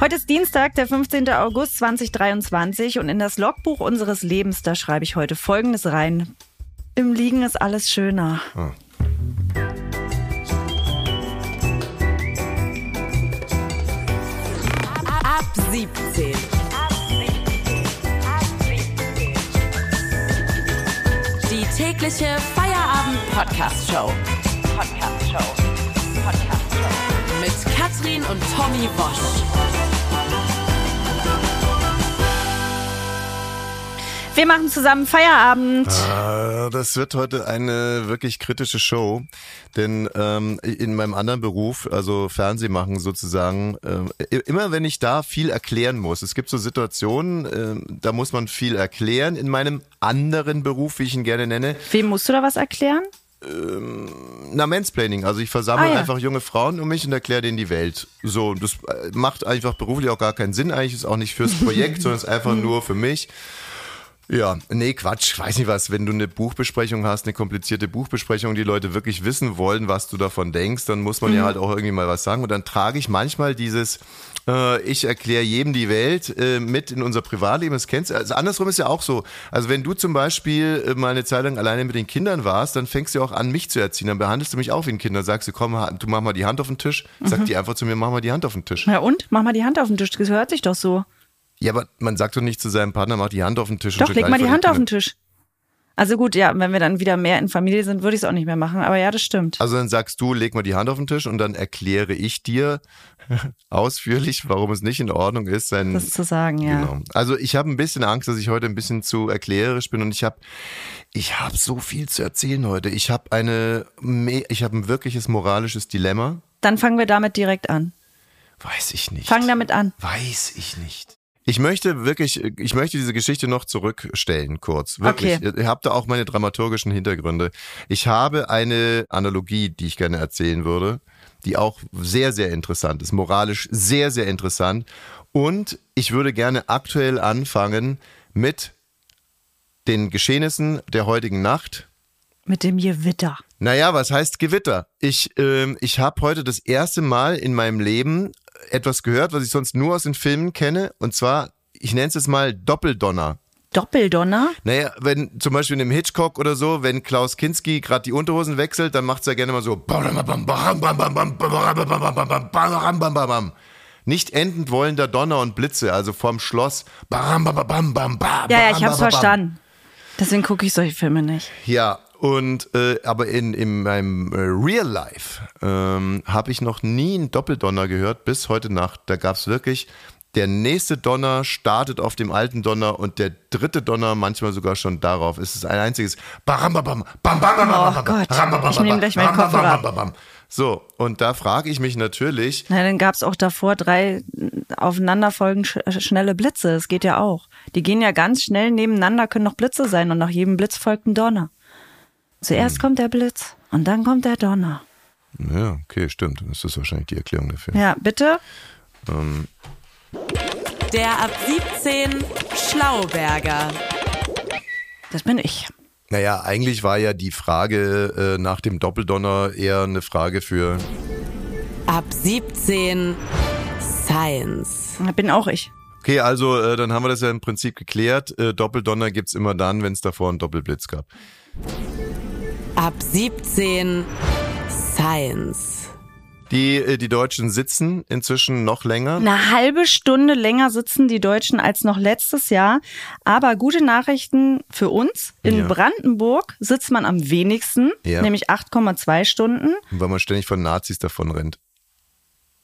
Heute ist Dienstag, der 15. August 2023 und in das Logbuch unseres Lebens, da schreibe ich heute Folgendes rein. Im Liegen ist alles schöner. Ah. Ab 17. Die tägliche Feierabend-Podcast-Show. Podcast-Show. Podcast-Show. Mit Katrin und Tommy Bosch. Wir machen zusammen Feierabend. Ah, Das wird heute eine wirklich kritische Show, denn ähm, in meinem anderen Beruf, also Fernseh machen sozusagen, äh, immer wenn ich da viel erklären muss, es gibt so Situationen, äh, da muss man viel erklären. In meinem anderen Beruf, wie ich ihn gerne nenne, Wem musst du da was erklären? na Mansplaining. Also ich versammle Ah, ja. einfach junge Frauen um mich und erkläre denen die Welt. So, das äh, macht einfach beruflich auch gar keinen Sinn. Eigentlich ist auch nicht fürs Projekt, sondern ist einfach nur für mich. Ja, nee, Quatsch, weiß nicht was, wenn du eine Buchbesprechung hast, eine komplizierte Buchbesprechung, die Leute wirklich wissen wollen, was du davon denkst, dann muss man ja halt auch irgendwie mal was sagen. Und dann trage ich manchmal dieses, äh, ich erkläre jedem die Welt äh, mit in unser Privatleben, das kennst du. Also andersrum ist ja auch so. Also wenn du zum Beispiel äh, mal eine Zeit lang alleine mit den Kindern warst, dann fängst du auch an, mich zu erziehen. Dann behandelst du mich auch wie ein Kind. Dann sagst du, komm, du mach mal die Hand auf den Tisch. Sagt die einfach zu mir, mach mal die Hand auf den Tisch. Ja und? Mach mal die Hand auf den Tisch. Das hört sich doch so. Ja, aber man sagt doch nicht zu seinem Partner, mach die Hand auf den Tisch. Doch, und leg mal die Hand auf den. Tisch. Also gut, ja, wenn wir dann wieder mehr in Familie sind, würde ich es auch nicht mehr machen. Aber ja, das stimmt. Also dann sagst du, leg mal die Hand auf den Tisch und dann erkläre ich dir ausführlich, warum es nicht in Ordnung ist, sein. Das zu sagen, ja. Genau. Also ich habe ein bisschen Angst, dass ich heute ein bisschen zu erklärerisch bin und ich habe ich habe so viel zu erzählen heute. Ich habe eine ich habe ein wirkliches moralisches Dilemma. Dann fangen wir damit direkt an. Weiß ich nicht. Fang damit an. Weiß ich nicht. Ich möchte wirklich, ich möchte diese Geschichte noch zurückstellen, kurz. Wirklich. Okay. Ihr habt da auch meine dramaturgischen Hintergründe. Ich habe eine Analogie, die ich gerne erzählen würde, die auch sehr, sehr interessant ist, moralisch sehr, sehr interessant. Und ich würde gerne aktuell anfangen mit den Geschehnissen der heutigen Nacht. Mit dem Gewitter. Naja, was heißt Gewitter? Ich, ähm, ich habe heute das erste Mal in meinem Leben etwas gehört, was ich sonst nur aus den Filmen kenne. Und zwar, ich nenne es jetzt mal Doppeldonner. Doppeldonner? Naja, wenn zum Beispiel in einem Hitchcock oder so, wenn Klaus Kinski gerade die Unterhosen wechselt, dann macht's ja gerne mal so. Nicht endend wollender Donner und Blitze, also vom Schloss. Ja, ja, ich hab's verstanden. Deswegen gucke ich solche Filme nicht. Ja, und äh, aber in, in meinem äh, Real Life ähm, habe ich noch nie einen Doppeldonner gehört bis heute Nacht. Da gab's wirklich, der nächste Donner startet auf dem alten Donner und der dritte Donner manchmal sogar schon darauf. Es ist ein einziges Bam, bam, bam, bam, bam, bam, bam, Oh bam, bam, bam, ich bam, bam, gleich meinen bam, bam, Kopfhörer bam, bam, bam. So, und da frage ich mich natürlich, Na, dann gab's auch davor drei aufeinanderfolgend sch schnelle Blitze. Das geht ja auch. Die gehen ja ganz schnell nebeneinander, können noch Blitze sein und nach jedem Blitz folgt ein Donner. Zuerst Hm. kommt der Blitz und dann kommt der Donner. ja, okay, stimmt, das ist wahrscheinlich die Erklärung dafür. Ja, bitte? Ähm, Der ab 17 Schlauberger. Das bin ich. naja, eigentlich war ja die Frage äh, nach dem Doppeldonner eher eine Frage für Ab 17 Science. Das bin auch ich. Okay, also äh, dann haben wir das ja im Prinzip geklärt. Äh, Doppeldonner gibt's immer dann, wenn es davor einen Doppelblitz gab. Ab 17 Science. Die, äh, die Deutschen sitzen inzwischen noch länger. Eine halbe Stunde länger sitzen die Deutschen als noch letztes Jahr. Aber gute Nachrichten für uns. In Ja. Brandenburg sitzt man am wenigsten, Ja. nämlich 8,2 Stunden. Weil man ständig von Nazis davon rennt.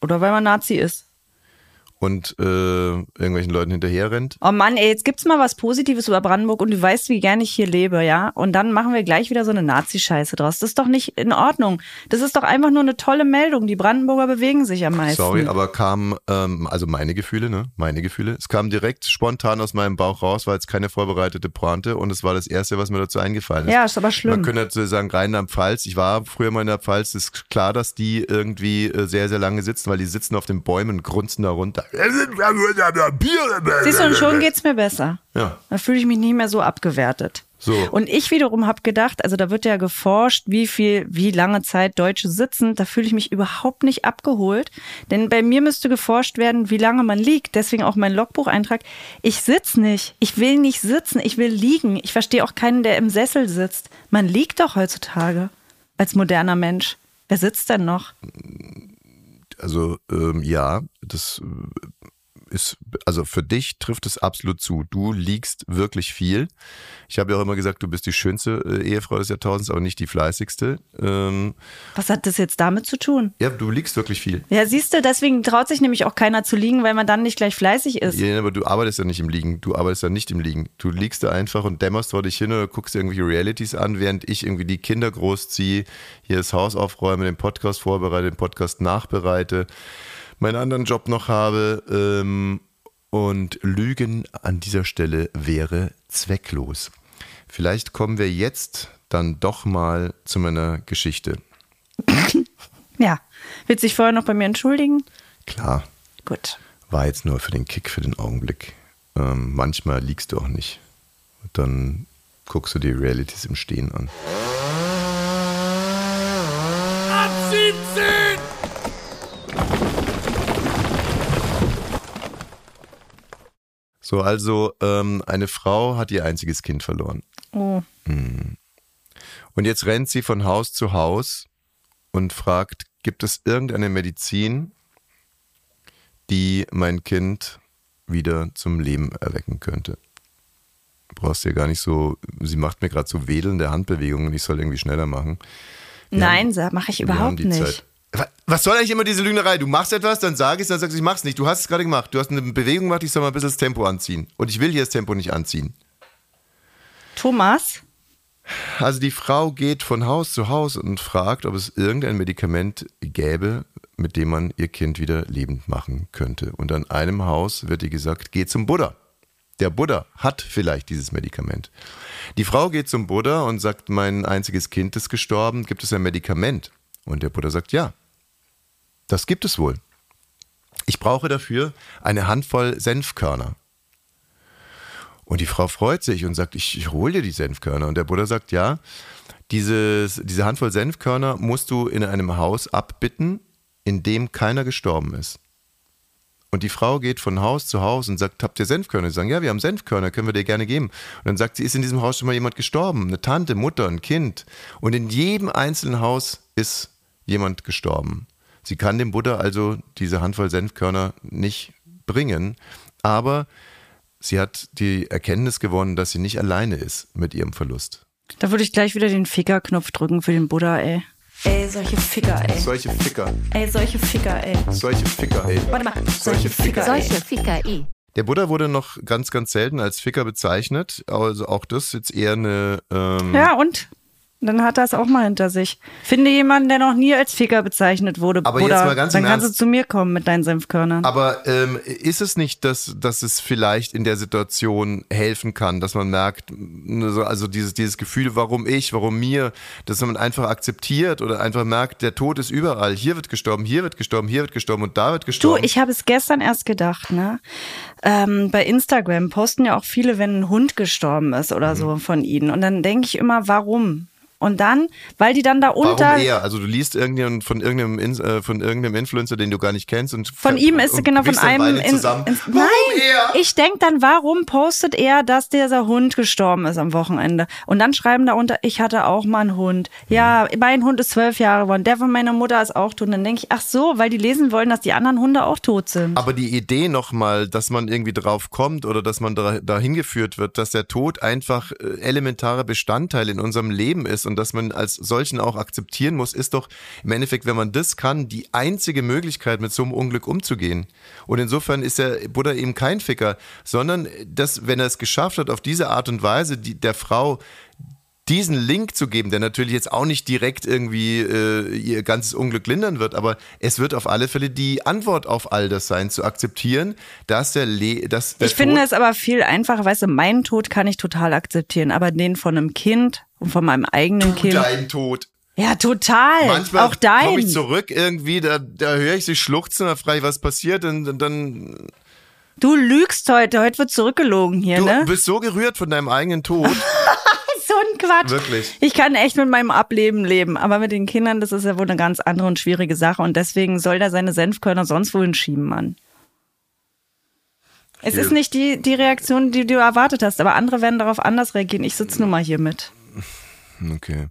Oder weil man Nazi ist. Und äh, irgendwelchen Leuten hinterher rennt. Oh Mann, ey, jetzt gibt's mal was Positives über Brandenburg und du weißt, wie gerne ich hier lebe, ja? Und dann machen wir gleich wieder so eine Nazi-Scheiße draus. Das ist doch nicht in Ordnung. Das ist doch einfach nur eine tolle Meldung. Die Brandenburger bewegen sich am meisten. Sorry, aber kam, ähm, also meine Gefühle, ne? Meine Gefühle. Es kam direkt spontan aus meinem Bauch raus, weil es keine vorbereitete Pointe und es war das Erste, was mir dazu eingefallen ist. Ja, ist aber schlimm. Man könnte dazu sagen, Rheinland-Pfalz. Ich war früher mal in der Pfalz. Es ist klar, dass die irgendwie äh, sehr, sehr lange sitzen, weil die sitzen auf den Bäumen grunzen da runter. Siehst du, und schon geht's mir besser. Ja, Da fühle ich mich nicht mehr so abgewertet. So. Und ich wiederum habe gedacht, also da wird ja geforscht, wie viel, wie lange Zeit Deutsche sitzen. Da fühle ich mich überhaupt nicht abgeholt. Denn bei mir müsste geforscht werden, wie lange man liegt. Deswegen auch mein Logbucheintrag. Ich sitz nicht. Ich will nicht sitzen. Ich will liegen. Ich verstehe auch keinen, der im Sessel sitzt. Man liegt doch heutzutage als moderner Mensch. Wer sitzt denn noch? Also ähm, ja, das äh, ist, also für dich trifft es absolut zu. Du liegst wirklich viel. Ich habe ja auch immer gesagt, du bist die schönste äh, Ehefrau des Jahrtausends, aber nicht die fleißigste. Ähm, Was hat das jetzt damit zu tun? ja, du liegst wirklich viel. Ja, siehst du, deswegen traut sich nämlich auch keiner zu liegen, weil man dann nicht gleich fleißig ist. Ja, aber du arbeitest ja nicht im Liegen. Du arbeitest ja nicht im Liegen. Du liegst da einfach und dämmerst vor dich hin oder guckst dir irgendwelche Realities an, während ich irgendwie die Kinder großziehe, hier das Haus aufräume, den Podcast vorbereite, den Podcast nachbereite, meinen anderen Job noch habe. Ähm, und Lügen an dieser Stelle wäre zwecklos. Vielleicht kommen wir jetzt dann doch mal zu meiner Geschichte. Ja. Willst du dich vorher noch bei mir entschuldigen? Klar, Gut. war jetzt nur für den Kick, für den Augenblick. Ähm, manchmal liegst du auch nicht. Dann guckst du die Realities im Stehen an. Ab 17! So, also ähm, eine Frau hat ihr einziges Kind verloren. Oh. Und jetzt rennt sie von Haus zu Haus und fragt, gibt es irgendeine Medizin, die mein Kind wieder zum Leben erwecken könnte? Du brauchst ja gar nicht so, sie macht mir gerade so wedelnde Handbewegungen, ich soll irgendwie schneller machen. Nein, mache ich Wir überhaupt nicht. Zeit. Wa- Was soll eigentlich immer diese Lügnerei? Du machst etwas, dann sag ich es, dann sagst du, ich mach's nicht. Du hast es gerade gemacht. Du hast eine Bewegung gemacht, ich soll mal ein bisschen das Tempo anziehen. Und ich will hier das Tempo nicht anziehen. Thomas? Also die Frau geht von Haus zu Haus und fragt, ob es irgendein Medikament gäbe, mit dem man ihr Kind wieder lebend machen könnte. Und an einem Haus wird ihr gesagt, geh zum Buddha. Der Buddha hat vielleicht dieses Medikament. Die Frau geht zum Buddha und sagt, mein einziges Kind ist gestorben, gibt es ein Medikament? Und der Buddha sagt, ja, das gibt es wohl. Ich brauche dafür eine Handvoll Senfkörner. Und die Frau freut sich und sagt, ich, ich hole dir die Senfkörner. Und der Buddha sagt, ja, dieses, diese Handvoll Senfkörner musst du in einem Haus abbitten, in dem keiner gestorben ist. Und die Frau geht von Haus zu Haus und sagt, habt ihr Senfkörner? Sie sagen, ja, wir haben Senfkörner, können wir dir gerne geben. Und dann sagt sie, ist in diesem Haus schon mal jemand gestorben? Eine Tante, Mutter, ein Kind. Und in jedem einzelnen Haus ist jemand gestorben. Sie kann dem Buddha also diese Handvoll Senfkörner nicht bringen, aber sie hat die Erkenntnis gewonnen, dass sie nicht alleine ist mit ihrem Verlust. Da würde ich gleich wieder den Ficker-Knopf drücken für den Buddha, ey. Ey, solche Ficker, ey. Solche Ficker, Ey, solche Ficker, ey. solche Ficker, ey. Warte mal. Solche Ficker, ey. Solche Ficker, i. Der Buddha wurde noch ganz, ganz selten als Ficker bezeichnet. Also auch das ist jetzt eher eine. Ähm, Ja, und? Dann hat er es auch mal hinter sich. Finde jemanden, der noch nie als Ficker bezeichnet wurde, Aber Buddha. jetzt mal ganz Dann kannst du Ernst. zu mir kommen mit deinen Senfkörnern. Aber ähm, ist es nicht, dass, dass es vielleicht in der Situation helfen kann, dass man merkt, so- also dieses, dieses Gefühl, warum ich, warum mir, dass man einfach akzeptiert oder einfach merkt, der Tod ist überall. Hier wird gestorben, hier wird gestorben, hier wird gestorben und da wird Du, gestorben. ich habe es gestern erst gedacht, ne? Ähm, bei Instagram posten ja auch viele, wenn ein Hund gestorben ist oder Mhm. so von ihnen. Und dann denke ich immer, warum? Und dann, weil die dann da unter. Warum er? Also du liest irgendjemand von irgendeinem, In- äh, von irgendeinem Influencer, den du gar nicht kennst und Von ihm ist genau von einem. in- zusammen. in- nein, er? ich denke dann, warum postet er, dass dieser Hund gestorben ist am Wochenende? Und dann schreiben da unter, ich hatte auch mal einen Hund. Ja, mein Hund ist zwölf Jahre geworden. Der von meiner Mutter ist auch tot. Und dann denke ich, ach so, weil die lesen wollen, dass die anderen Hunde auch tot sind. Aber die Idee nochmal, dass man irgendwie drauf kommt oder dass man da, dahin geführt wird, dass der Tod einfach äh, elementarer Bestandteil in unserem Leben ist und dass man als solchen auch akzeptieren muss, ist doch im Endeffekt, wenn man das kann, die einzige Möglichkeit, mit so einem Unglück umzugehen. Und insofern ist der Buddha eben kein Ficker, sondern dass, wenn er es geschafft hat, auf diese Art und Weise die, der Frau diesen Link zu geben, der natürlich jetzt auch nicht direkt irgendwie äh, ihr ganzes Unglück lindern wird, aber es wird auf alle Fälle die Antwort auf all das sein, zu akzeptieren, dass der, Le dass der Ich finde Tod es aber viel einfacher, weißt du, meinen Tod kann ich total akzeptieren, aber den von einem Kind und von meinem eigenen Kind. dein Tod. Ja, total. Manchmal auch dein. komme ich zurück irgendwie, da, da höre ich sie schluchzen, da frage ich, was passiert, und, dann Du lügst heute, heute wird zurückgelogen hier, du ne? bist so gerührt von deinem eigenen Tod. ein Quatsch. Wirklich. Ich kann echt mit meinem Ableben leben, aber mit den Kindern, das ist ja wohl eine ganz andere und schwierige Sache und deswegen soll der seine Senfkörner sonst wohin schieben, Mann. Es ist nicht die, die Reaktion, die du erwartet hast, aber andere werden darauf anders reagieren. Ich sitze nun mal hier mit. Okay.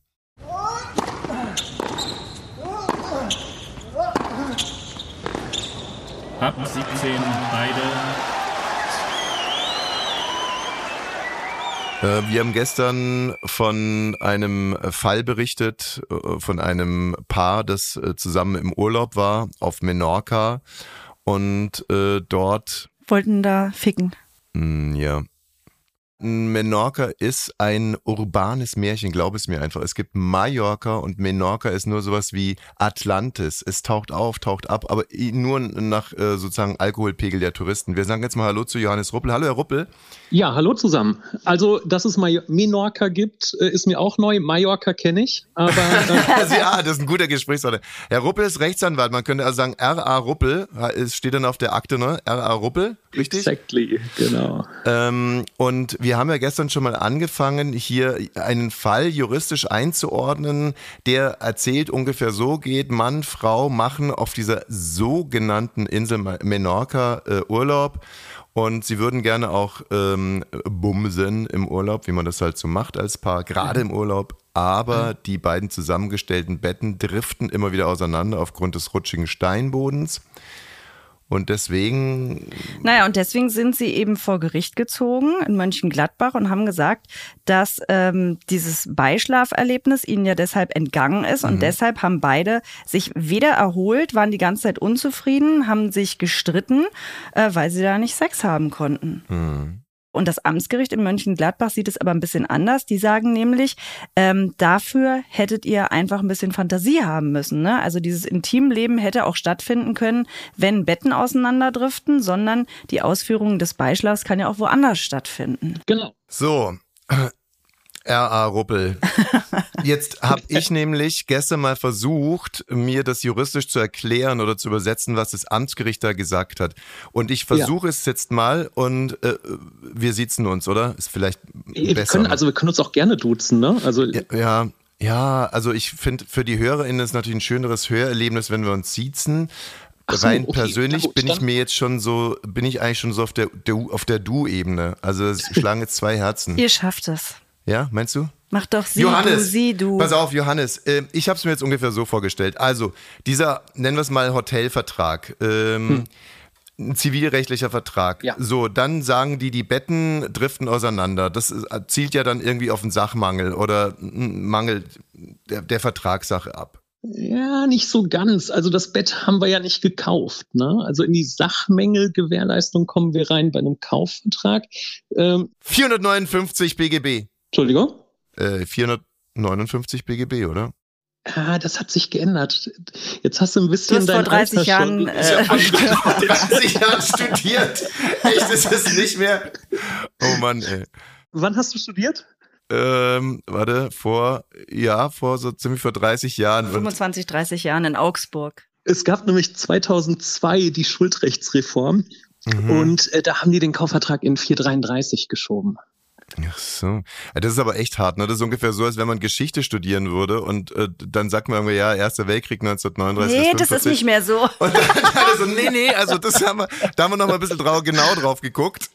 Ab 17 beide. Äh, Wir haben gestern von einem Fall berichtet, äh, von einem Paar, das äh, zusammen im Urlaub war auf Menorca und äh, dort, Wollten da ficken. mh, ja. Menorca ist ein urbanes Märchen, glaub es mir einfach. Es gibt Mallorca und Menorca ist nur sowas wie Atlantis. Es taucht auf, taucht ab, aber nur nach äh, sozusagen Alkoholpegel der Touristen. Wir sagen jetzt mal Hallo zu Johannes Ruppel. Hallo Herr Ruppel. Ja, hallo zusammen. Also, dass es Major Menorca gibt, äh, ist mir auch neu. Mallorca kenne ich, aber äh, ja, das ist ein guter Gesprächspartner. Herr Ruppel ist Rechtsanwalt. Man könnte also sagen, R.A. Ruppel, es steht dann auf der Akte, ne? R.A. Ruppel, richtig? exactly, genau. Ähm, und wir haben ja gestern schon mal angefangen, hier einen Fall juristisch einzuordnen, der erzählt ungefähr so geht, Mann, Frau machen auf dieser sogenannten Insel Menorca äh, Urlaub. Und sie würden gerne auch ähm, bumsen im Urlaub, wie man das halt so macht als Paar, gerade im Urlaub. Aber die beiden zusammengestellten Betten driften immer wieder auseinander aufgrund des rutschigen Steinbodens. Und deswegen Naja, und deswegen sind sie eben vor Gericht gezogen in Mönchengladbach und haben gesagt, dass ähm, dieses Beischlaferlebnis ihnen ja deshalb entgangen ist. Und deshalb haben beide sich weder erholt, waren die ganze Zeit unzufrieden, haben sich gestritten, äh, weil sie da nicht Sex haben konnten. Und das Amtsgericht in Mönchengladbach sieht es aber ein bisschen anders. Die sagen nämlich, ähm, dafür hättet ihr einfach ein bisschen Fantasie haben müssen. Ne? Also dieses Intimleben hätte auch stattfinden können, wenn Betten auseinanderdriften, sondern die Ausführung des Beischlafs kann ja auch woanders stattfinden. Genau. So, R.A. Ruppel. Jetzt habe ich nämlich gestern mal versucht, mir das juristisch zu erklären oder zu übersetzen, was das Amtsgericht da gesagt hat. Und ich versuche es jetzt mal und äh, wir sitzen uns, oder? Ist vielleicht Wir besser. können, also wir können uns auch gerne duzen, ne? Also ja, ja, ja, also ich finde, für die HörerInnen ist natürlich ein schöneres Hörerlebnis, wenn wir uns siezen. So, Rein okay, persönlich gut, bin ich mir jetzt schon so, bin ich eigentlich schon so auf der, der auf der Du-Ebene. Also es schlagen jetzt zwei Herzen. Ihr schafft es. Ja, meinst du? Mach doch sie, Johannes, du, sie, du. pass auf, Johannes, äh, ich habe es mir jetzt ungefähr so vorgestellt. Also, dieser, nennen wir es mal Hotelvertrag, ähm, ein zivilrechtlicher Vertrag. Ja. So, dann sagen die, die Betten driften auseinander. Das ist- zielt ja dann irgendwie auf einen Sachmangel oder einen Mangel der, der Vertragssache ab. Ja, nicht so ganz. Also das Bett haben wir ja nicht gekauft. Ne? Also in die Sachmängelgewährleistung kommen wir rein bei einem Kaufvertrag. Ähm, 459 BGB. Entschuldigung. Äh, 459 BGB, oder? Ah, das hat sich geändert. Jetzt hast du ein Du bisschen hast vor dein 30 Alter Jahren, schon. äh, vor 30 Jahren studiert. Echt, ist es nicht mehr? Oh Mann, ey. Wann hast du studiert? Ähm, warte, vor, ja, vor so ziemlich vor 30 Jahren. Und 25, 30 Jahren in Augsburg. Es gab nämlich 2002 die Schuldrechtsreform Mhm. und äh, da haben die den Kaufvertrag in 433 geschoben. Ach so. Das ist aber echt hart, ne? Das ist ungefähr so, als wenn man Geschichte studieren würde und äh, dann sagt man irgendwie, ja, Erster Weltkrieg 1939 Nee, das ist 45. nicht mehr so. Und dann alle so, nee, nee, also das haben wir, da haben wir noch mal ein bisschen drau, genau drauf geguckt.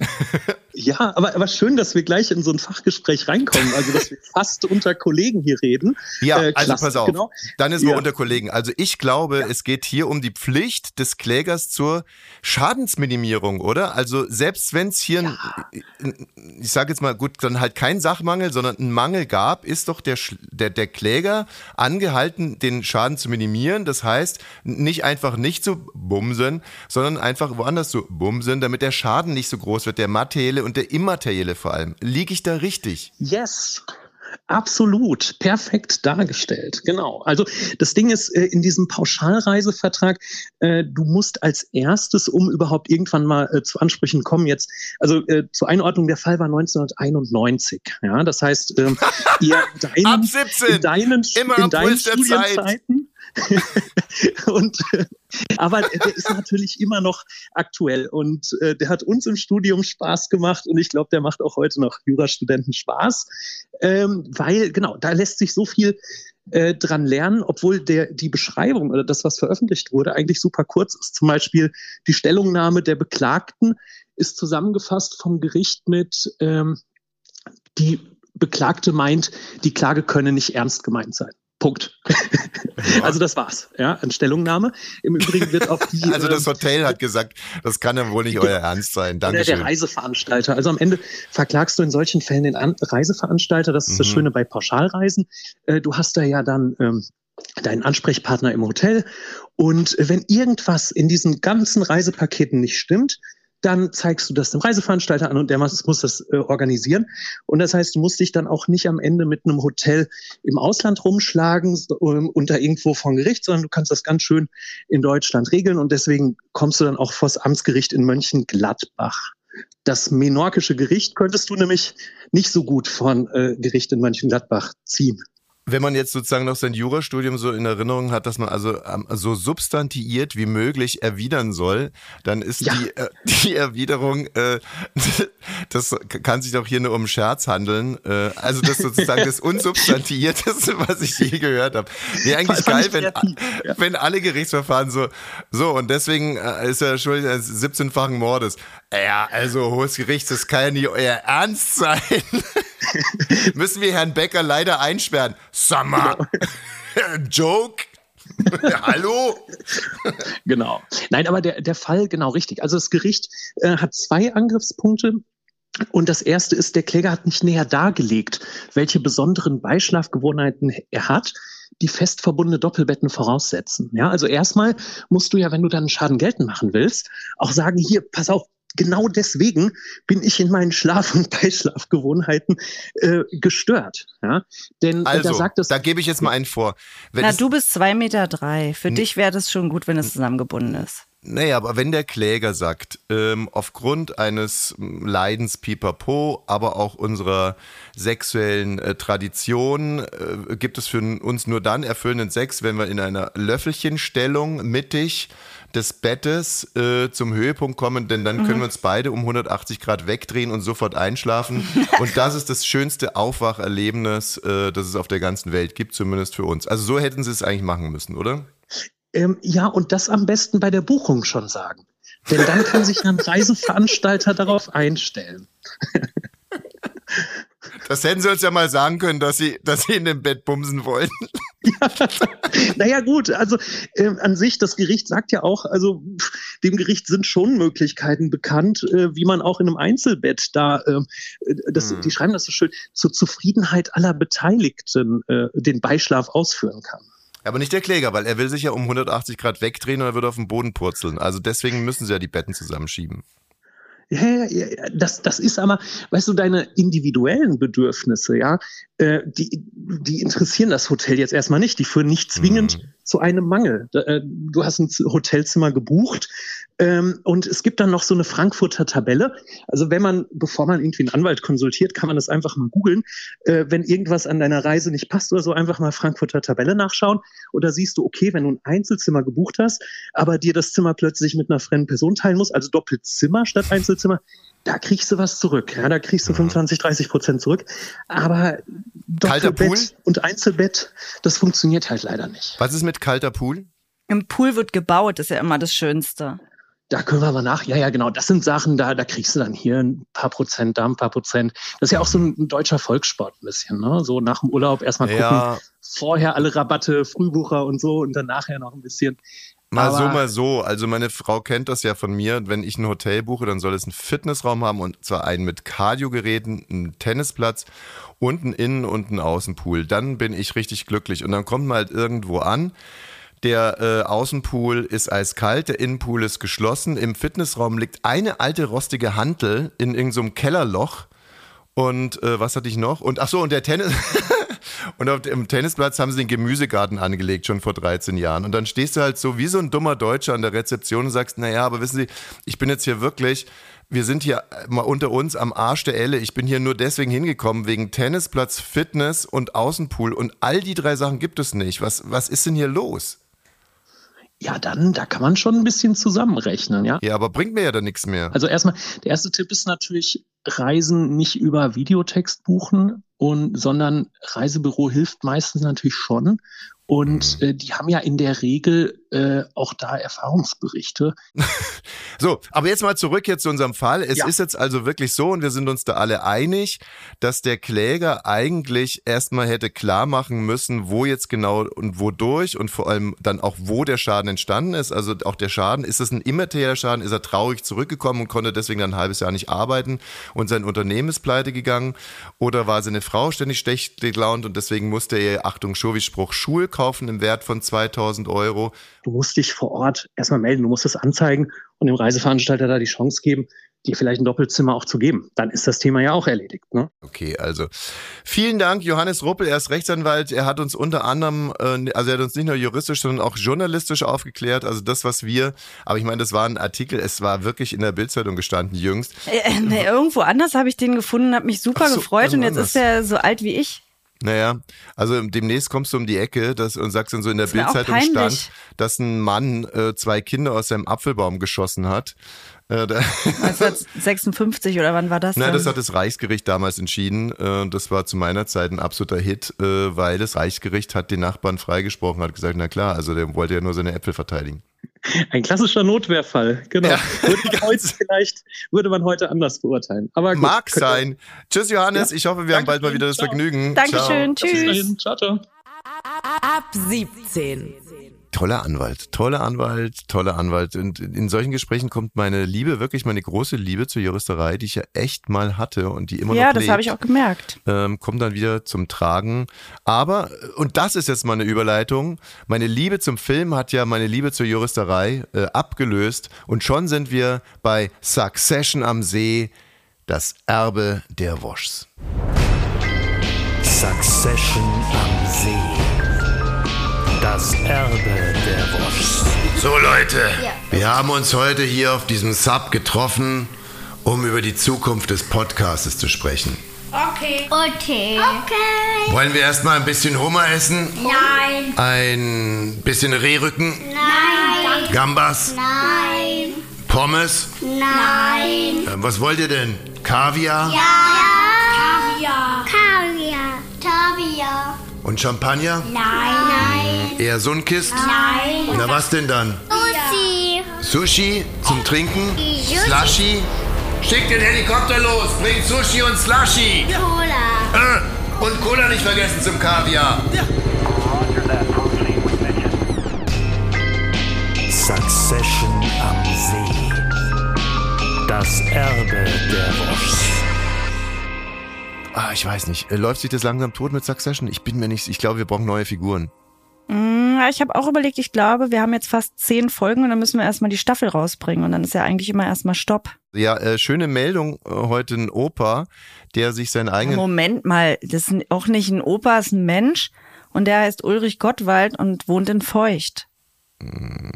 Ja, aber, aber schön, dass wir gleich in so ein Fachgespräch reinkommen, also dass wir fast unter Kollegen hier reden. Ja, Äh, also pass auf. genau. Dann ist man Ja. unter Kollegen. Also ich glaube, es geht hier um die Pflicht des Klägers zur Schadensminimierung, oder? Also selbst wenn es hier, ein, ich sage jetzt mal gut, dann halt kein Sachmangel, sondern ein Mangel gab, ist doch der, der, der Kläger angehalten, den Schaden zu minimieren. Das heißt, nicht einfach nicht zu bumsen, sondern einfach woanders zu bumsen, damit der Schaden nicht so groß wird, der materielle und der immaterielle vor allem. Liege ich da richtig? Yes. Absolut, perfekt dargestellt. Genau. Also das Ding ist, äh, in diesem Pauschalreisevertrag, äh, du musst als erstes, um überhaupt irgendwann mal äh, zu Ansprüchen kommen, jetzt, also zur Einordnung, der Fall war 1991. Ja, das heißt, ähm, ihr in deinen, Ab 17, in deinen, immer in deinen. Studienzeiten und, äh, aber der ist natürlich immer noch aktuell und äh, der hat uns im Studium Spaß gemacht und ich glaube, der macht auch heute noch Jurastudenten Spaß, ähm, weil genau, da lässt sich so viel äh, dran lernen, obwohl der, die Beschreibung oder das, was veröffentlicht wurde, eigentlich super kurz ist. Zum Beispiel die Stellungnahme der Beklagten ist zusammengefasst vom Gericht mit, ähm, die Beklagte meint, die Klage könne nicht ernst gemeint sein. Punkt. Ja. Also das war's, ja, an Stellungnahme. Im Übrigen wird auch die. Also das ähm, Hotel hat gesagt, das kann ja wohl nicht euer Ernst sein. Danke. Der Reiseveranstalter. Also am Ende verklagst du in solchen Fällen den Reiseveranstalter. Das ist mhm. das Schöne bei Pauschalreisen. Äh, du hast da ja dann ähm, deinen Ansprechpartner im Hotel. Und wenn irgendwas in diesen ganzen Reisepaketen nicht stimmt, dann zeigst du das dem Reiseveranstalter an und der muss, muss das äh, organisieren. Und das heißt, du musst dich dann auch nicht am Ende mit einem Hotel im Ausland rumschlagen ähm, unter irgendwo vor Gericht, sondern du kannst das ganz schön in Deutschland regeln und deswegen kommst du dann auch vors Amtsgericht in Mönchengladbach. Das menorkische Gericht könntest du nämlich nicht so gut von äh, Gericht in Mönchengladbach ziehen. Wenn man jetzt sozusagen noch sein Jurastudium so in Erinnerung hat, dass man also ähm, so substantiiert wie möglich erwidern soll, dann ist ja. die, äh, die Erwiderung, äh, das kann sich doch hier nur um Scherz handeln. Äh, also das sozusagen das Unsubstantiierteste, was ich je gehört habe. Nee, eigentlich geil, wenn, ja. wenn alle Gerichtsverfahren so, so und deswegen äh, ist er schuldig eines 17-fachen Mordes. Ja, also hohes Gericht, das kann ja nicht euer Ernst sein. Müssen wir Herrn Becker leider einsperren. Summer. Genau. Joke. Hallo? genau. Nein, aber der, der Fall genau richtig. Also das Gericht äh, hat zwei Angriffspunkte. Und das erste ist, der Kläger hat nicht näher dargelegt, welche besonderen Beischlafgewohnheiten er hat, die fest verbundene Doppelbetten voraussetzen. Ja, also erstmal musst du ja, wenn du dann Schaden geltend machen willst, auch sagen, hier, pass auf, genau deswegen bin ich in meinen Schlaf- und Beischlafgewohnheiten äh, gestört. Ja? Denn also, äh, da sagt es. Da gebe ich jetzt mal einen vor. Wenn Na, du bist zwei Meter drei. Für dich wäre das schon gut, wenn es zusammengebunden ist. Naja, aber wenn der Kläger sagt, ähm, aufgrund eines Leidens pipapo, aber auch unserer sexuellen äh, Tradition, äh, gibt es für uns nur dann erfüllenden Sex, wenn wir in einer Löffelchenstellung mittig des Bettes äh, zum Höhepunkt kommen, denn dann mhm. können wir uns beide um 180 Grad wegdrehen und sofort einschlafen. und das ist das schönste Aufwacherlebnis, äh, das es auf der ganzen Welt gibt, zumindest für uns. Also so hätten sie es eigentlich machen müssen, oder? Ähm, ja, und das am besten bei der Buchung schon sagen. Denn dann kann sich ein Reiseveranstalter darauf einstellen. Das hätten sie uns ja mal sagen können, dass sie, dass sie in dem Bett bumsen wollen. Ja, naja, gut, also äh, an sich, das Gericht sagt ja auch, also dem Gericht sind schon Möglichkeiten bekannt, äh, wie man auch in einem Einzelbett da, ähm, äh, das, hm. die schreiben das so schön, zur Zufriedenheit aller Beteiligten äh, den Beischlaf ausführen kann. Aber nicht der Kläger, weil er will sich ja um 180 Grad wegdrehen und er würde auf den Boden purzeln. Also deswegen müssen sie ja die Betten zusammenschieben. Ja, ja, das, das ist aber, weißt du, deine individuellen Bedürfnisse, ja, äh, die, die interessieren das Hotel jetzt erstmal nicht. Die führen nicht zwingend mhm. Zu einem Mangel. Äh, du hast ein Hotelzimmer gebucht, ähm, und es gibt dann noch so eine Frankfurter Tabelle. Also wenn man, bevor man irgendwie einen Anwalt konsultiert, kann man das einfach mal googeln. Äh, wenn irgendwas an deiner Reise nicht passt oder so, einfach mal Frankfurter Tabelle nachschauen. Oder siehst du, okay, wenn du ein Einzelzimmer gebucht hast, aber dir das Zimmer plötzlich mit einer fremden Person teilen musst, also Doppelzimmer statt Einzelzimmer, da kriegst du was zurück. Ja, da kriegst du 25, 30 Prozent zurück. Aber Doppelbett und Einzelbett, das funktioniert halt leider nicht. Was ist mit kalter Pool? Im Pool wird gebaut, ist ja immer das Schönste. Da können wir mal nach. Ja, ja, genau. Das sind Sachen, da, da kriegst du dann hier ein paar Prozent, da ein paar Prozent. Das ist ja auch so ein, deutscher Volkssport ein bisschen, ne? So nach dem Urlaub erstmal gucken. Ja. Vorher alle Rabatte, Frühbucher und so und dann nachher noch ein bisschen. Mal Aber so, mal so. Also meine Frau kennt das ja von mir. Wenn ich ein Hotel buche, dann soll es einen Fitnessraum haben und zwar einen mit Cardiogeräten, einen Tennisplatz und einen Innen- und einen Außenpool. Dann bin ich richtig glücklich. Und dann kommt man halt irgendwo an der äh, Außenpool ist eiskalt, der Innenpool ist geschlossen. Im Fitnessraum liegt eine alte rostige Hantel in irgendeinem so Kellerloch. Und äh, was hatte ich noch? Und ach so, und der Tennis Und auf dem Tennisplatz haben sie den Gemüsegarten angelegt, schon vor 13 Jahren. Und dann stehst du halt so wie so ein dummer Deutscher an der Rezeption und sagst, naja, aber wissen Sie, ich bin jetzt hier wirklich wir sind hier mal unter uns am Arsch der Elle. Ich bin hier nur deswegen hingekommen, wegen Tennisplatz, Fitness und Außenpool. Und all die drei Sachen gibt es nicht. Was, was ist denn hier los? Ja, dann, da kann man schon ein bisschen zusammenrechnen, ja. Ja, aber bringt mir ja dann nichts mehr. Also erstmal, der erste Tipp ist natürlich, Reisen nicht über Videotext buchen und, sondern Reisebüro hilft meistens natürlich schon. Und mhm. äh, die haben ja in der Regel äh, auch da Erfahrungsberichte. so, aber jetzt mal zurück jetzt zu unserem Fall. Es ja. ist jetzt also wirklich so, und wir sind uns da alle einig, dass der Kläger eigentlich erstmal hätte klar machen müssen, wo jetzt genau und wodurch und vor allem dann auch, wo der Schaden entstanden ist. Also auch der Schaden, ist es ein immaterieller Schaden? Ist er traurig zurückgekommen und konnte deswegen dann ein halbes Jahr nicht arbeiten und sein Unternehmen ist pleite gegangen? Oder war seine Frau ständig schlecht gelaunt und deswegen musste er, Achtung, Schowi-Spruch, Schuhe kaufen? im Wert von 2000 Euro. Du musst dich vor Ort erstmal melden, du musst es anzeigen und dem Reiseveranstalter da die Chance geben, dir vielleicht ein Doppelzimmer auch zu geben. Dann ist das Thema ja auch erledigt. Ne? Okay, also vielen Dank, Johannes Ruppel. Er ist Rechtsanwalt. Er hat uns unter anderem, äh, also er hat uns nicht nur juristisch, sondern auch journalistisch aufgeklärt. Also das, was wir, aber ich meine, das war ein Artikel, es war wirklich in der Bildzeitung gestanden, jüngst. Äh, nee, irgendwo anders habe ich den gefunden, habe mich super so, gefreut und jetzt anders. ist er so alt wie ich. Naja, also demnächst kommst du um die Ecke das, und sagst dann so in der Bildzeitung stand, dass ein Mann äh, zwei Kinder aus seinem Apfelbaum geschossen hat. Äh, 1956 oder wann war das? Nein, das hat das Reichsgericht damals entschieden. Äh, das war zu meiner Zeit ein absoluter Hit, äh, weil das Reichsgericht hat den Nachbarn freigesprochen, hat gesagt, na klar, also der wollte ja nur seine Äpfel verteidigen. Ein klassischer Notwehrfall, genau. Ja, würde heute vielleicht würde man heute anders beurteilen. Aber gut, Mag sein. Tschüss, Johannes. Ja. Ich hoffe, wir Danke haben bald mal wieder das ciao. Vergnügen. Dankeschön. Ciao. Tschüss. Ciao, ciao. Ab 17 toller Anwalt, toller Anwalt, toller Anwalt. Und in solchen Gesprächen kommt meine Liebe, wirklich meine große Liebe zur Juristerei, die ich ja echt mal hatte und die immer ja, noch Ja, das habe ich auch gemerkt. Ähm, kommt dann wieder zum Tragen. Aber, und das ist jetzt mal eine Überleitung, meine Liebe zum Film hat ja meine Liebe zur Juristerei äh, abgelöst und schon sind wir bei Succession am See, das Erbe der Woschs. Succession am See. Das Erbe der Wurst. So Leute, ja. wir haben uns heute hier auf diesem Sub getroffen, um über die Zukunft des Podcasts zu sprechen. Okay. Okay. Okay. Wollen wir erstmal ein bisschen Hummer essen? Nein. Ein bisschen Rehrücken? Nein. Gambas? Nein. Pommes? Nein. Äh, was wollt ihr denn? Kaviar? Ja. Kaviar. Kaviar. Kaviar. Und Champagner? Nein. Nein. Eher Sunkist? Nein. Na was denn dann? Sushi. Sushi zum Trinken? Slushy? Schick den Helikopter los, bring Sushi und Slushy. Cola. Äh, und Cola nicht vergessen zum Kaviar. Ja. Succession am See. Das Erbe der Wurst. Ah, ich weiß nicht. Äh, läuft sich das langsam tot mit Succession? Ich bin mir nicht, ich glaube, wir brauchen neue Figuren. Mm, ich habe auch überlegt, ich glaube, wir haben jetzt fast zehn Folgen und dann müssen wir erstmal die Staffel rausbringen und dann ist ja eigentlich immer erstmal Stopp. Ja, äh, schöne Meldung äh, heute ein Opa, der sich seinen eigenen. Moment mal, das ist auch nicht ein Opa, ist ein Mensch und der heißt Ulrich Gottwald und wohnt in Feucht. Mm,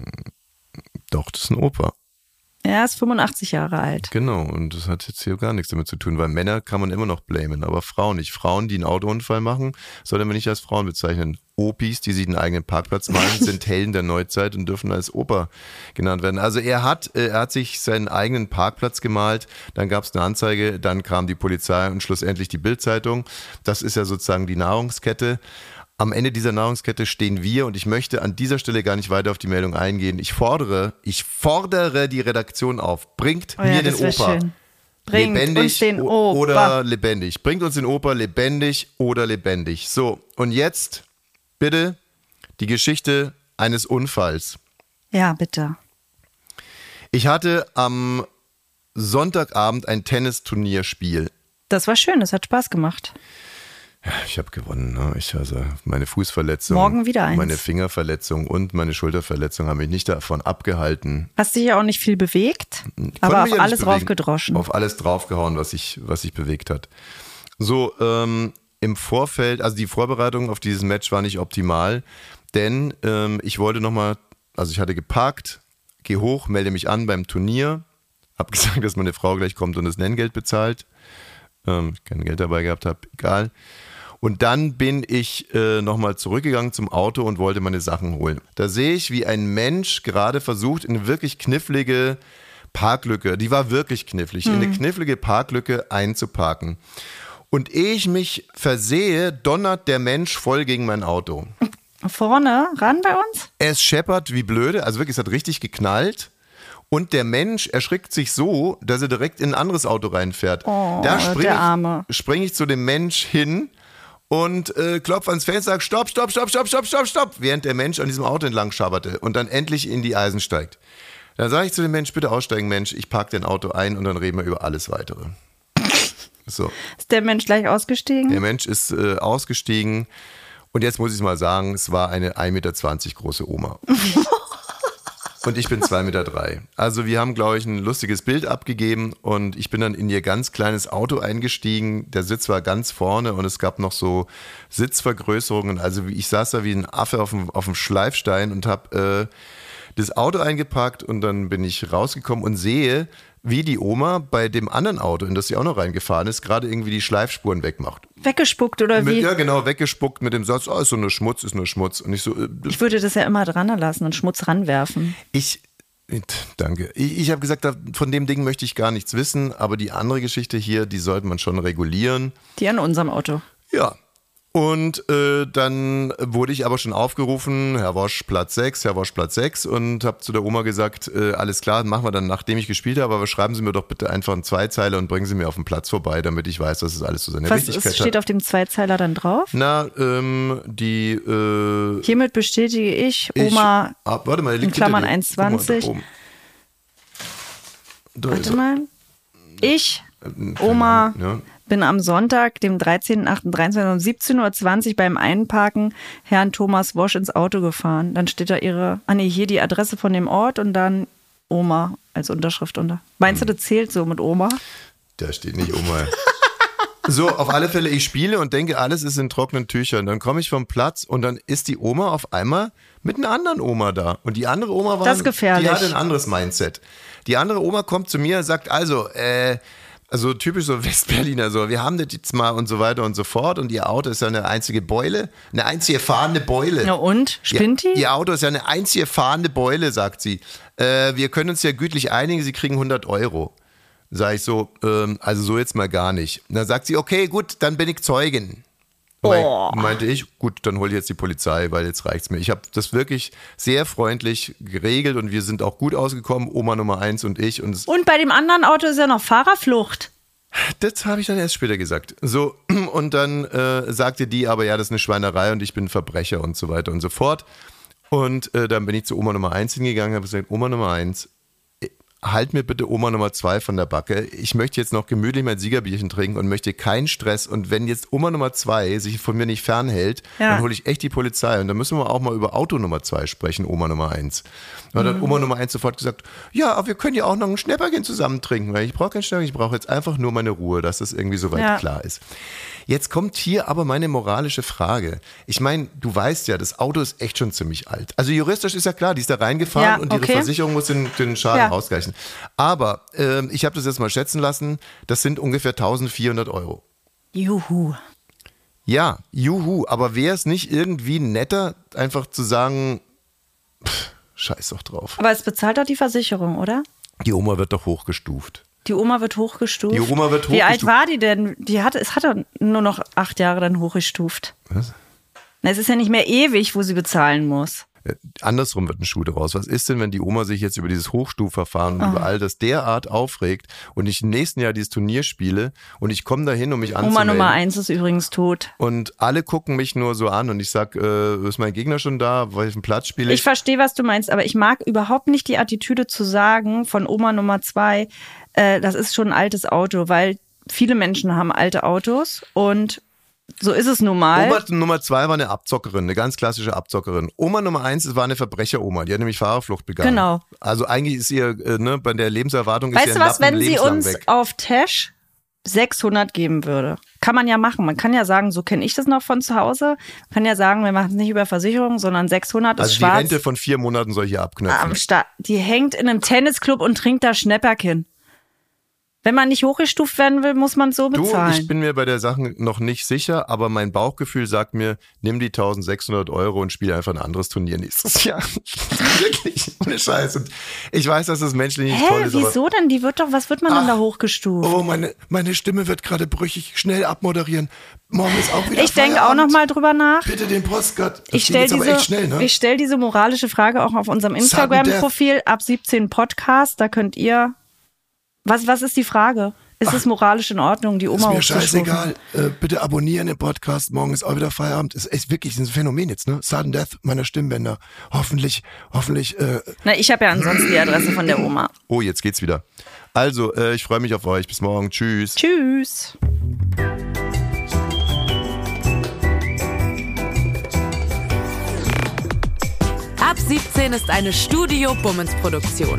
doch, das ist ein Opa. Er ist 85 Jahre alt. Genau, und das hat jetzt hier gar nichts damit zu tun, weil Männer kann man immer noch blamen, aber Frauen nicht. Frauen, die einen Autounfall machen, sollte man nicht als Frauen bezeichnen. Opis, die sich einen eigenen Parkplatz malen, sind Helden der Neuzeit und dürfen als Opa genannt werden. Also er hat, äh, er hat sich seinen eigenen Parkplatz gemalt, dann gab es eine Anzeige, dann kam die Polizei und schlussendlich die Bildzeitung. Das ist ja sozusagen die Nahrungskette. Am Ende dieser Nahrungskette stehen wir und ich möchte an dieser Stelle gar nicht weiter auf die Meldung eingehen. Ich fordere, ich fordere die Redaktion auf, bringt oh ja, mir den Opa. Schön. Bringt lebendig uns den Opa. oder lebendig. Bringt uns den Opa lebendig oder lebendig. So, und jetzt bitte die Geschichte eines Unfalls. Ja, bitte. Ich hatte am Sonntagabend ein Tennisturnierspiel. Das war schön, das hat Spaß gemacht. Ich habe gewonnen. Ne? Ich also meine Fußverletzung, Morgen wieder eins. meine Fingerverletzung und meine Schulterverletzung haben mich nicht davon abgehalten. Hast dich ja auch nicht viel bewegt, aber auf alles draufgedroschen. Auf alles draufgehauen, was sich was sich bewegt hat. So, ähm, im Vorfeld, also die Vorbereitung auf dieses Match war nicht optimal, denn ähm, ich wollte nochmal, also ich hatte geparkt, gehe hoch, melde mich an beim Turnier, habe gesagt, dass meine Frau gleich kommt und das Nenngeld bezahlt. Ähm, ich kein Geld dabei gehabt habe, egal. Und dann bin ich äh, nochmal zurückgegangen zum Auto und wollte meine Sachen holen. Da sehe ich, wie ein Mensch gerade versucht, in eine wirklich knifflige Parklücke, die war wirklich knifflig, in eine knifflige Parklücke einzuparken. Und ehe ich mich versehe, donnert der Mensch voll gegen mein Auto. Vorne ran bei uns? Es scheppert wie blöde, also wirklich, es hat richtig geknallt. Und der Mensch erschrickt sich so, dass er direkt in ein anderes Auto reinfährt. Oh, da springe der Arme. ich, spring ich zu dem Mensch hin und äh, klopfe ans Fenster, sag stopp, stopp, stopp, stopp, stopp, stopp, stopp, während der Mensch an diesem Auto entlang schabberte und dann endlich in die Eisen steigt. Dann sage ich zu dem Mensch, bitte aussteigen, Mensch, ich parke dein Auto ein und dann reden wir über alles weitere. So. Ist der Mensch gleich ausgestiegen? Der Mensch ist äh, ausgestiegen und jetzt muss ich mal sagen, es war eine 1,20 Meter große Oma. Und ich bin 2,3 Meter. Drei. Also wir haben, glaube ich, ein lustiges Bild abgegeben und ich bin dann in ihr ganz kleines Auto eingestiegen. Der Sitz war ganz vorne und es gab noch so Sitzvergrößerungen. Also ich saß da wie ein Affe auf dem, auf dem Schleifstein und habe äh, das Auto eingepackt und dann bin ich rausgekommen und sehe, wie die Oma bei dem anderen Auto, in das sie auch noch reingefahren ist, gerade irgendwie die Schleifspuren wegmacht. Weggespuckt oder Mit, wie? ja, genau, weggespuckt mit dem Satz, oh, ist so nur Schmutz, ist nur Schmutz. Und ich so, äh, Ich würde das ja immer dran lassen und Schmutz ranwerfen. ich, danke. Ich, ich habe gesagt, von dem Ding möchte ich gar nichts wissen, aber die andere Geschichte hier, die sollte man schon regulieren. Die an unserem Auto. Ja. Und äh, dann wurde ich aber schon aufgerufen, Herr Wosch Platz 6, Herr Wosch Platz 6 und habe zu der Oma gesagt, äh, alles klar, machen wir dann, nachdem ich gespielt habe, aber schreiben Sie mir doch bitte einfach einen Zweizeiler und bringen Sie mir auf den Platz vorbei, damit ich weiß, dass es alles so seine Was Richtigkeit ist, steht hat. auf dem Zweizeiler dann drauf? Na, ähm, die äh, Hiermit bestätige ich, Ich, Oma, ah, warte mal, in Klammern dir. Guck mal, 1,20. da oben. Da ist warte mal. Ich, Keine Oma, ja. Bin am Sonntag, dem 13.08.23 um 17.20 Uhr beim Einparken Herrn Thomas Wosch ins Auto gefahren. Dann steht da ihre, ah nee, hier die Adresse von dem Ort und dann Oma als Unterschrift unter. Meinst Hm. du, das zählt so mit Oma? Da steht nicht Oma. So, auf alle Fälle, ich spiele und denke, alles ist in trockenen Tüchern. Dann komme ich vom Platz und dann ist die Oma auf einmal mit einer anderen Oma da. Und die andere Oma war, Das ist gefährlich. die hatte ein anderes Mindset. Die andere Oma kommt zu mir und sagt, also, äh, also typisch so Westberliner, so, wir haben das jetzt mal und so weiter und so fort. Und ihr Auto ist ja eine einzige Beule, eine einzige fahrende Beule. Ja und? Spinnt die? Ihr, ihr Auto ist ja eine einzige fahrende Beule, sagt sie. Äh, wir können uns ja gütlich einigen, Sie kriegen 100 Euro. Sag ich so, ähm, also so jetzt mal gar nicht. Und dann sagt sie, okay, gut, dann bin ich Zeugin. Oh. Mein, meinte ich, gut, dann hol ich jetzt die Polizei, weil jetzt reicht's mir. Ich habe das wirklich sehr freundlich geregelt und wir sind auch gut ausgekommen, Oma Nummer eins und ich. Und Und bei dem anderen Auto ist ja noch Fahrerflucht. das habe ich dann erst später gesagt. So, und dann äh, sagte die aber, ja, das ist eine Schweinerei und ich bin Verbrecher und so weiter und so fort. Und äh, dann bin ich zu Oma Nummer 1 hingegangen und habe gesagt, Oma Nummer 1, halt mir bitte Oma Nummer 2 von der Backe. Ich möchte jetzt noch gemütlich mein Siegerbierchen trinken und möchte keinen Stress. Und wenn jetzt Oma Nummer 2 sich von mir nicht fernhält, Ja. dann hole ich echt die Polizei. Und dann müssen wir auch mal über Auto Nummer 2 sprechen, Oma Nummer 1. Und dann hat Oma Nummer 1 sofort gesagt, ja, aber wir können ja auch noch ein Schnäpperchen zusammen trinken, weil ich brauche kein Schnäpperchen, ich brauche jetzt einfach nur meine Ruhe, dass das irgendwie soweit Ja. klar ist. Jetzt kommt hier aber meine moralische Frage. Ich meine, du weißt ja, das Auto ist echt schon ziemlich alt. Also juristisch ist ja klar, die ist da reingefahren Ja, und ihre okay. Versicherung muss den, den Schaden Ja. ausgleichen. Aber ähm, ich habe das jetzt mal schätzen lassen, das sind ungefähr 1400 Euro. Juhu. Ja, juhu, aber wäre es nicht irgendwie netter, einfach zu sagen, pff, scheiß doch drauf. Aber es bezahlt doch die Versicherung, oder? Die Oma wird doch hochgestuft. Die Oma wird hochgestuft. Die Oma wird Wie alt hochgestuft. war die denn? Die hatte, es hat doch nur noch acht Jahre dann hochgestuft. Was? Na, es ist ja nicht mehr ewig, wo sie bezahlen muss. Äh, Andersrum wird ein Schuh daraus. Was ist denn, wenn die Oma sich jetzt über dieses Hochstufverfahren Ah. und über all das derart aufregt und ich im nächsten Jahr dieses Turnier spiele und ich komme dahin, um mich Oma anzumelden. Nummer eins ist übrigens tot. Und alle gucken mich nur so an und ich sag, äh, ist mein Gegner schon da? Welchen Platz spiele ich? Ich verstehe, was du meinst, aber ich mag überhaupt nicht die Attitüde zu sagen von Oma Nummer zwei, äh, das ist schon ein altes Auto, weil viele Menschen haben alte Autos und so ist es nun mal. Oma Nummer zwei war eine Abzockerin, eine ganz klassische Abzockerin. Oma Nummer eins war eine Verbrecheroma, die hat nämlich Fahrerflucht begangen. Genau. Also eigentlich ist ihr, äh, ne, bei der Lebenserwartung ist weißt ihr du ein was, Lappen wenn sie uns weg. auf Tash 600 geben würde? Kann man ja machen. Man kann ja sagen, so kenne ich das noch von zu Hause. Man kann ja sagen, wir machen es nicht über Versicherung, sondern 600 ist Also die schwarz. Rente von vier Monaten soll hier abknöpfen. am Start. Die hängt in einem Tennisclub und trinkt da Schnäpperkin. Wenn man nicht hochgestuft werden will, muss man es so Du, bezahlen. ich bin mir bei der Sache noch nicht sicher, aber mein Bauchgefühl sagt mir, nimm die 1600 Euro und spiel einfach ein anderes Turnier nächstes Jahr. Wirklich, ohne Scheiß. Und ich weiß, dass das menschlich nicht toll Hä, ist, aber wieso denn? Die wird doch, was wird man denn Ach, da hochgestuft? Oh, meine, meine Stimme wird gerade brüchig. Schnell abmoderieren. Morgen ist auch wieder ich denke auch noch mal drüber nach. Bitte den Postcard. Das Ich stelle diese, schnell, ne? ich stell diese moralische Frage auch auf unserem Instagram-Profil ab 17 Podcast. Da könnt ihr. Was, was ist die Frage? Ist es moralisch in Ordnung, die ist Oma mir hochzustufen? scheißegal. Äh, bitte abonnieren den Podcast. Morgen ist auch wieder Feierabend. Ist echt wirklich ein Phänomen jetzt, ne? Sudden Death meiner Stimmbänder. Hoffentlich, hoffentlich. Äh, Na, ich habe ja ansonsten die Adresse von der Oma. oh, jetzt geht's wieder. Also, äh, ich freue mich auf euch. Bis morgen. Tschüss. Tschüss. Ab 17 ist eine Studio Bummens Produktion.